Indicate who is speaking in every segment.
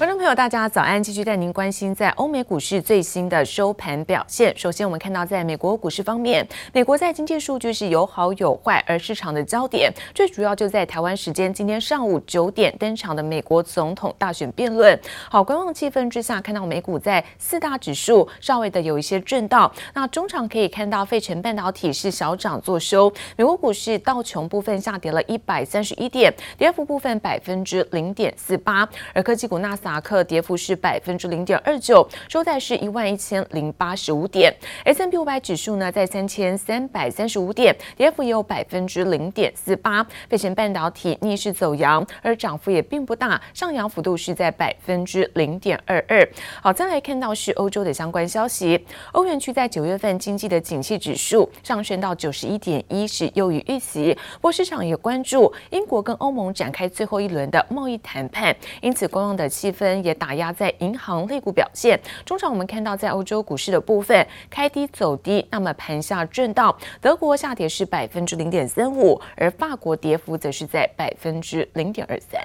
Speaker 1: 观众朋友，大家早安！继续带您关心在欧美股市最新的收盘表现。首先，我们看到在美国股市方面，美国在经济数据是有好有坏，而市场的焦点最主要就在台湾时间今天上午九点登场的美国总统大选辩论。好，观望气氛之下，看到美股在四大指数稍微的有一些震荡。那中场可以看到费城半导体是小涨作收，美国股市道琼部分下跌了一百三十一点，跌幅部分百分之零点四八，而科技股纳斯达克跌幅是百分之零点二九，收在是一万一千零八十五点。S&P 五百指数呢，在三千三百三十五点，跌幅也有百分之零点四八。费城半导体逆势走扬，而涨幅也并不大，上扬幅度是在百分之零点二二。好，再来看到是欧洲的相关消息，欧元区在九月份经济的景气指数上升到九十一点一，是优于预期。不过市场也关注英国跟欧盟展开最后一轮的贸易谈判，因此观望的气氛。分也打压在银行类股表现，中场我们看到在欧洲股市的部分开低走低，那么盘下震荡，德国下跌是百分之零点三五，而法国跌幅则是在百分之零点二三。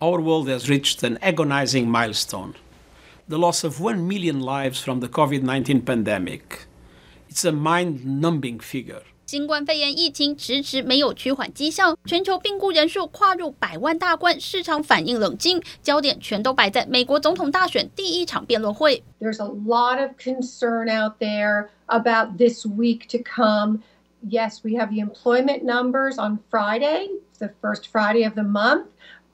Speaker 2: Our world has reached an agonizing milestone, the loss of one million lives from the COVID-19 pandemic. It's a mind-numbing figure.
Speaker 3: 新冠肺炎疫情迟迟没有趋缓迹象，全球病故人数跨入百万大关，市场反应冷静，焦点全都摆在美国总统大选第一场辩论会。
Speaker 4: There's a lot of concern out there about this week to come. Yes, we have the employment numbers on Friday, the first Friday of the month,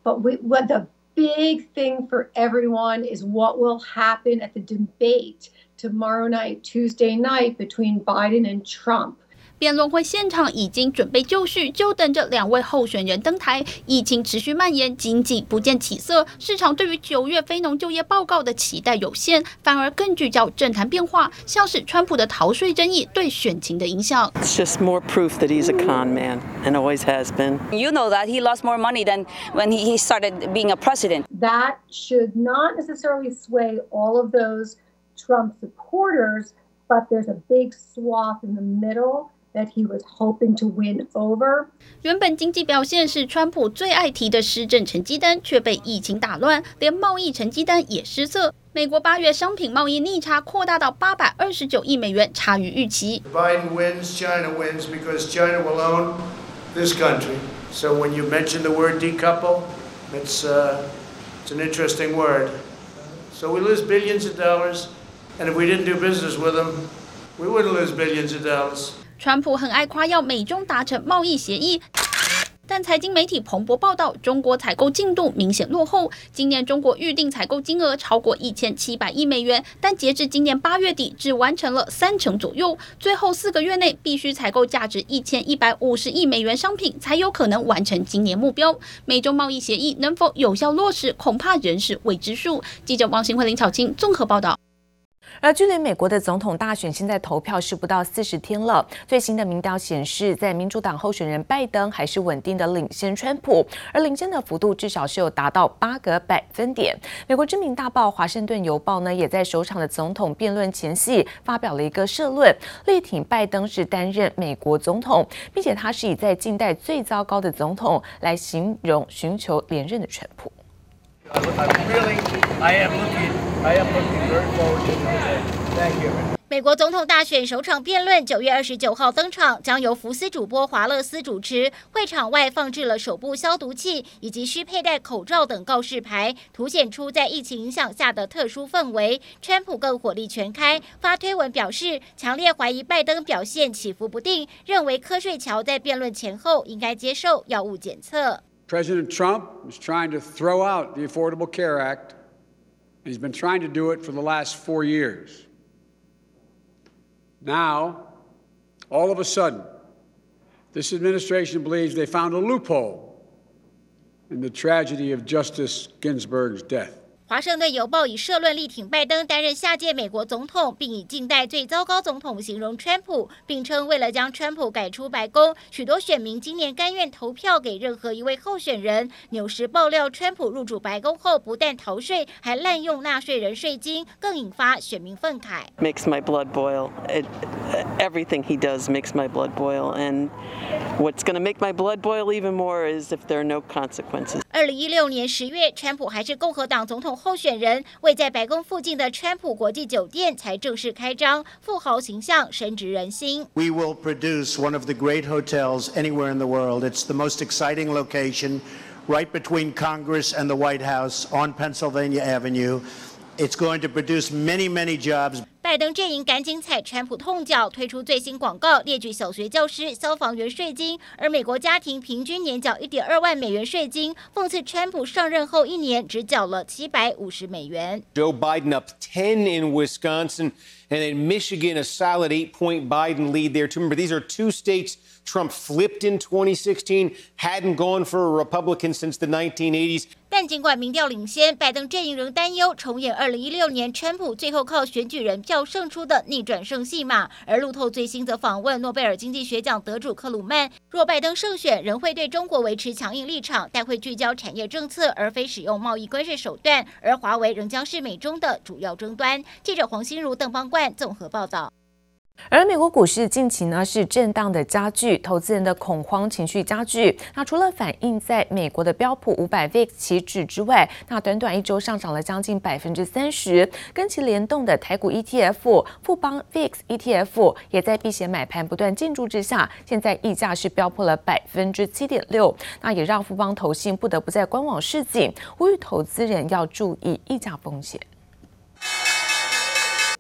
Speaker 4: but we, what the big thing for everyone is what will happen at the debate tomorrow night, Tuesday night, between Biden and Trump.
Speaker 3: 辩论会现场已经准备就绪，就等着两位候选人登台。疫情持续蔓延，经济不见起色，市场对于九月非农就业报告的期待有限，反而更聚焦政坛变化，像是川普的逃税争议对选情的影响。
Speaker 5: It's just more proof that he's a con man and always has been.
Speaker 6: You know that he lost more money than when he started being a president.
Speaker 4: That should not necessarily sway all of those Trump supporters, but there's a big swath in the middle. That he was hoping to win over.
Speaker 3: 原本经济表现是川普最爱提的施政成绩单，却被疫情打乱，连贸易成绩单也失色。美国八月商品贸易逆差扩大到八百二十九亿美元，差于预期。
Speaker 7: Biden wins, China wins because China will own this country. So when you mention the word decouple, it's uh, it's an interesting word. So we lose billions of dollars, and if we didn't do business with them, we wouldn't lose billions of dollars.
Speaker 3: 川普很爱夸耀美中达成贸易协议，但财经媒体彭博报道，中国采购进度明显落后。今年中国预定采购金额超过一千七百亿美元，但截至今年八月底，只完成了三成左右。最后四个月内必须采购价值一千一百五十亿美元商品，才有可能完成今年目标。美中贸易协议能否有效落实，恐怕仍是未知数。记者王新辉、林巧清综合报道。
Speaker 1: 而距离美国的总统大选现在投票是不到四十天了。最新的民调显示，在民主党候选人拜登还是稳定的领先川普，而领先的幅度至少是有达到八个百分点。美国知名大报《华盛顿邮报》呢，也在首场的总统辩论前夕发表了一个社论，力挺拜登是担任美国总统，并且他是以在近代最糟糕的总统来形容寻求连任的川普。
Speaker 8: 美国总统大选首场辩论九月二十九号登场，将由福斯主播华勒斯主持。会场外放置了手部消毒器以及需佩戴口罩等告示牌，凸显出在疫情影响下的特殊氛围。川普更火力全开，发推文表示强烈怀疑拜登表现起伏不定，认为瞌睡桥在辩论前后应该接受药物检测。
Speaker 9: President Trump is trying to throw out the Affordable Care Act. He's been trying to do it for the last four years. Now, all of a sudden, this administration believes they found a loophole in the tragedy of Justice Ginsburg's death.
Speaker 8: 华盛顿邮报以社论力挺拜登担任下届美国总统，并以近代最糟糕总统形容川普，并称为了将川普赶出白宫，许多选民今年甘愿投票给任何一位候选人。纽时爆料，川普入主白宫后不但逃税，还滥用纳税人税金，更引发选民愤慨。
Speaker 5: Makes my blood boil. It, everything he does makes my blood boil. And what's going to make my blood boil even more is if there are no consequences.
Speaker 8: 二零一六年十月，川普还是共和党总统候选人，位在白宫附近的川普国际酒店才正式开张，富豪形象深植人心。
Speaker 7: We will produce one of the great hotels anywhere in the world. It's the most exciting location, right between Congress and the White House on Pennsylvania Avenue. It's going to produce many, many jobs.
Speaker 8: 拜登阵营赶紧踩川普痛脚，推出最新广告，列举小学教师、消防员税金，而美国家庭平均年缴一点二万美元税金，讽刺川普上任后一年只缴了七百五十美元。
Speaker 10: Joe Biden up ten in Wisconsin and in Michigan, a solid eight-point Biden lead there. Remember, these are two states Trump flipped in 2016, hadn't gone for a Republican since the 1980s.
Speaker 8: 但尽管民调领先，拜登阵营仍担忧重演二零一六年川普最后靠选举人票胜出的逆转胜戏码。而路透最新则访问诺贝尔经济学奖得主克鲁曼，若拜登胜选，仍会对中国维持强硬立场，但会聚焦产业政策，而非使用贸易关税手段。而华为仍将是美中的主要争端。记者黄心如、邓邦冠综合报道。
Speaker 1: 而美国股市近期呢是震荡的加剧，投资人的恐慌情绪加剧。那除了反映在美国的标普五百 VIX 期指之外，那短短一周上涨了将近百分之三十。跟其联动的台股 ETF 富邦 VIX ETF 也在避险买盘不断进驻之下，现在溢价是飙破了百分之七点六。那也让富邦投信不得不在官网示警，呼吁投资人要注意溢价风险。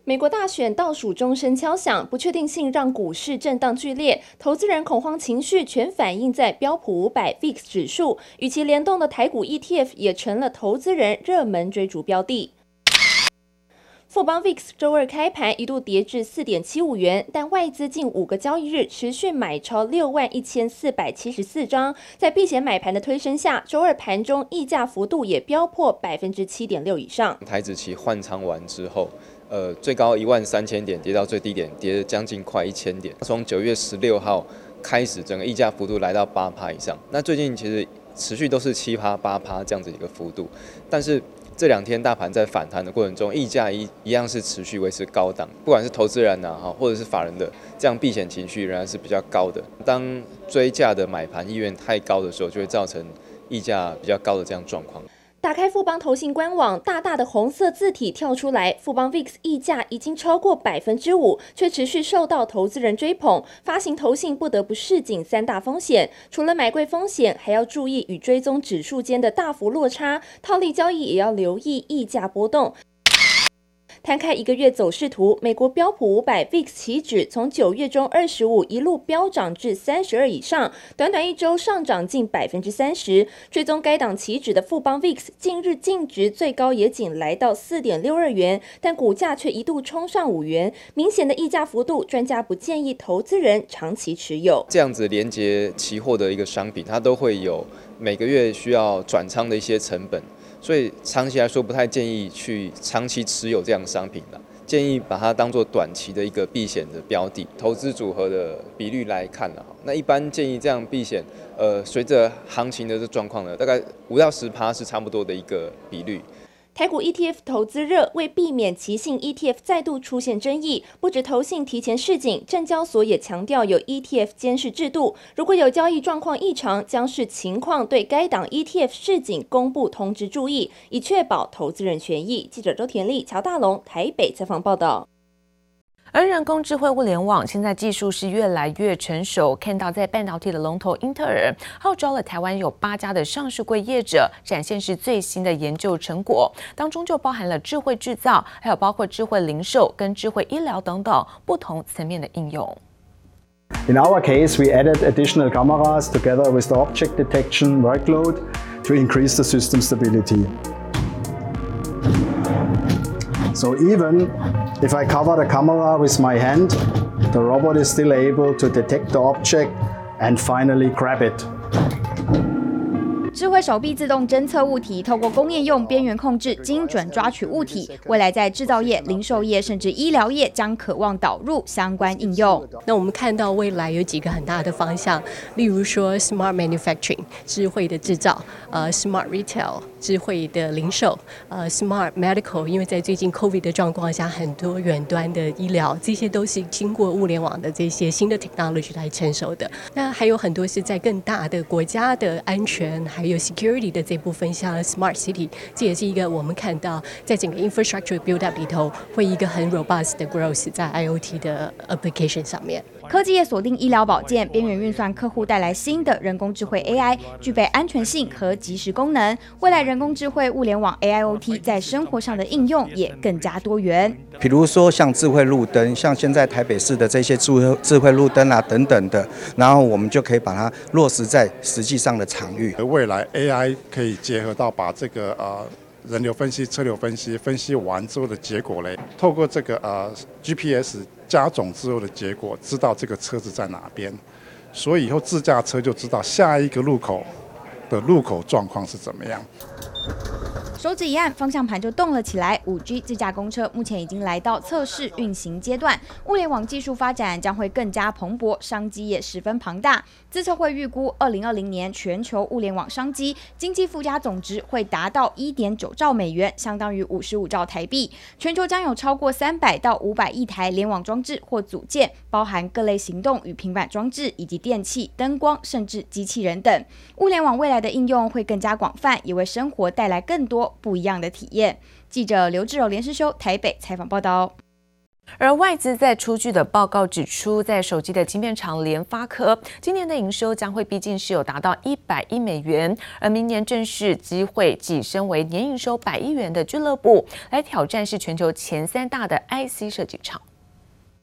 Speaker 11: 美国大选倒数钟声敲响，不确定性让股市震荡剧烈，投资人恐慌情绪全反映在标普五百 VIX 指数，与其联动的台股 ETF 也成了投资人热门追逐标的。富邦 VIX 周二开盘一度跌至四点七五元，但外资近五个交易日持续买超六万一千四百七十四张，在避险买盘的推升下，周二盘中溢价幅度也飙破百分之七点六以上。
Speaker 12: 台子期换仓完之后。呃，最高一万三千点跌到最低点，跌了将近快一千点。从九月十六号开始，整个溢价幅度来到八趴以上。那最近其实持续都是七趴、八趴这样子一个幅度。但是这两天大盘在反弹的过程中，溢价一一样是持续维持高档。不管是投资人呐哈，或者是法人的这样避险情绪仍然是比较高的。当追价的买盘意愿太高的时候，就会造成溢价比较高的这样状况。
Speaker 11: 打开富邦投信官网，大大的红色字体跳出来，富邦 VIX 溢价已经超过百分之五，却持续受到投资人追捧。发行投信不得不示警三大风险，除了买贵风险，还要注意与追踪指数间的大幅落差，套利交易也要留意溢价波动。摊开一个月走势图，美国标普五百 VIX 期指从九月中二十五一路飙涨至三十二以上，短短一周上涨近百分之三十。追踪该档期指的富邦 VIX 近日净值最高也仅来到四点六二元，但股价却一度冲上五元，明显的溢价幅度，专家不建议投资人长期持有。
Speaker 12: 这样子连接期货的一个商品，它都会有每个月需要转仓的一些成本。所以长期来说，不太建议去长期持有这样的商品的，建议把它当做短期的一个避险的标的。投资组合的比率来看呢，那一般建议这样避险，呃，随着行情的这状况呢，大概五到十趴是差不多的一个比率。
Speaker 11: 台股 ETF 投资热，为避免奇信 ETF 再度出现争议，不止投信提前示警，证交所也强调有 ETF 监视制度，如果有交易状况异常，将视情况对该档 ETF 示警，公布通知注意，以确保投资人权益。记者周田丽、乔大龙台北采访报道。
Speaker 1: 而人工智慧物联网现在技术是越来越成熟，看到在半导体的龙头英特尔号召了台湾有八家的上市柜业者，展现是最新的研究成果，当中就包含了智慧制造，还有包括智慧零售跟智慧医疗等等不同层面的应用。
Speaker 13: In our case, we added additional cameras together with the object detection workload to increase the system stability. So even if I cover the camera with my hand, the robot is still able to detect the object and finally grab it.
Speaker 14: 手臂自动侦测物体，透过工业用边缘控制，精准抓取物体。未来在制造业、零售业甚至医疗业将渴望导入相关应用。
Speaker 15: 那我们看到未来有几个很大的方向，例如说 smart manufacturing 智慧的制造，呃 smart retail 智慧的零售，呃 smart medical 因为在最近 COVID 的状况下，很多远端的医疗，这些都是经过物联网的这些新的 technology 来成熟的。那还有很多是在更大的国家的安全还有 security 的这部分，像 smart city，这也是一个我们看到在整个 infrastructure build up 里头会一个很 robust 的 growth 在 IoT 的 application 上面。
Speaker 14: 科技业锁定医疗保健，边缘运算客户带来新的人工智慧 AI，具备安全性和即时功能。未来人工智慧物联网 AIoT 在生活上的应用也更加多元。
Speaker 16: 比如说像智慧路灯，像现在台北市的这些智慧智慧路灯啊等等的，然后我们就可以把它落实在实际上的场域。
Speaker 17: 而未来 AI 可以结合到把这个呃人流分析、车流分析分析完之后的结果嘞，透过这个呃 GPS。加总之后的结果，知道这个车子在哪边，所以以后自驾车就知道下一个路口的路口状况是怎么样。
Speaker 14: 手指一按，方向盘就动了起来。五 G 自驾公车目前已经来到测试运行阶段，物联网技术发展将会更加蓬勃，商机也十分庞大。资策会预估，二零二零年全球物联网商机经济附加总值会达到一点九兆美元，相当于五十五兆台币。全球将有超过三百到五百亿台联网装置或组件，包含各类行动与平板装置，以及电器、灯光，甚至机器人等。物联网未来的应用会更加广泛，也为生活带来更多。不一样的体验。记者刘志柔、连诗修台北采访报道。
Speaker 1: 而外资在出具的报告指出，在手机的晶片厂联发科，今年的营收将会毕竟是有达到一百亿美元，而明年正是机会跻身为年营收百亿元的俱乐部，来挑战是全球前三大的 IC 设计厂。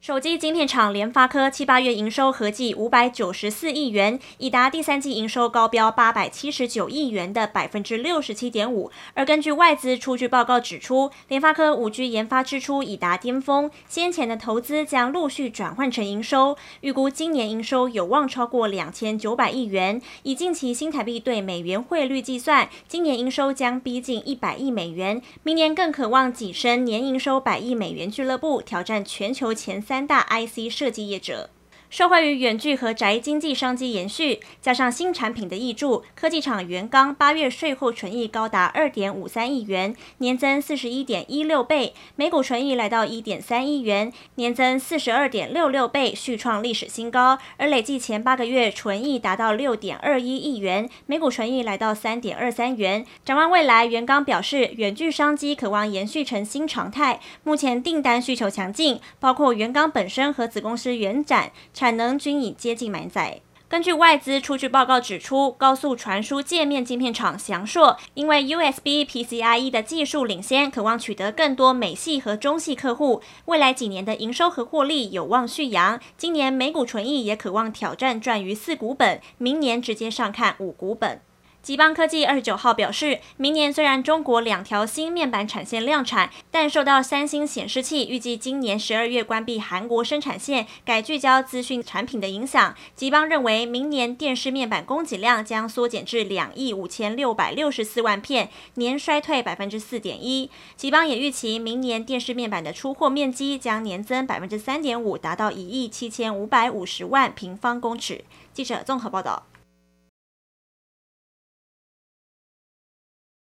Speaker 18: 手机晶片厂联发科七八月营收合计五百九十四亿元，已达第三季营收高标八百七十九亿元的百分之六十七点五。而根据外资出具报告指出，联发科五 G 研发支出已达巅峰，先前的投资将陆续转换成营收，预估今年营收有望超过两千九百亿元。以近期新台币对美元汇率计算，今年营收将逼近一百亿美元，明年更渴望跻身年营收百亿美元俱乐部，挑战全球前三大 IC 设计业者。受惠于远距和宅经济商机延续，加上新产品的挹注，科技厂元刚八月税后纯益高达二点五三亿元，年增四十一点一六倍；每股纯益来到一点三亿元，年增四十二点六六倍，续创历史新高。而累计前八个月纯益达到六点二一亿元，每股纯益来到三点二三元。展望未来，元刚表示，远距商机可望延续成新常态。目前订单需求强劲，包括元刚本身和子公司元展。产能均已接近满载。根据外资出具报告指出，高速传输界面晶片厂翔硕因为 USB PCIe 的技术领先，渴望取得更多美系和中系客户。未来几年的营收和获利有望续扬，今年每股纯益也渴望挑战赚逾四股本，明年直接上看五股本。吉邦科技二十九号表示，明年虽然中国两条新面板产线量产，但受到三星显示器预计今年十二月关闭韩国生产线，改聚焦资讯产品的影响，吉邦认为明年电视面板供给量将缩减至两亿五千六百六十四万片，年衰退百分之四点一。吉邦也预期明年电视面板的出货面积将年增百分之三点五，达到一亿七千五百五十万平方公尺。记者综合报道。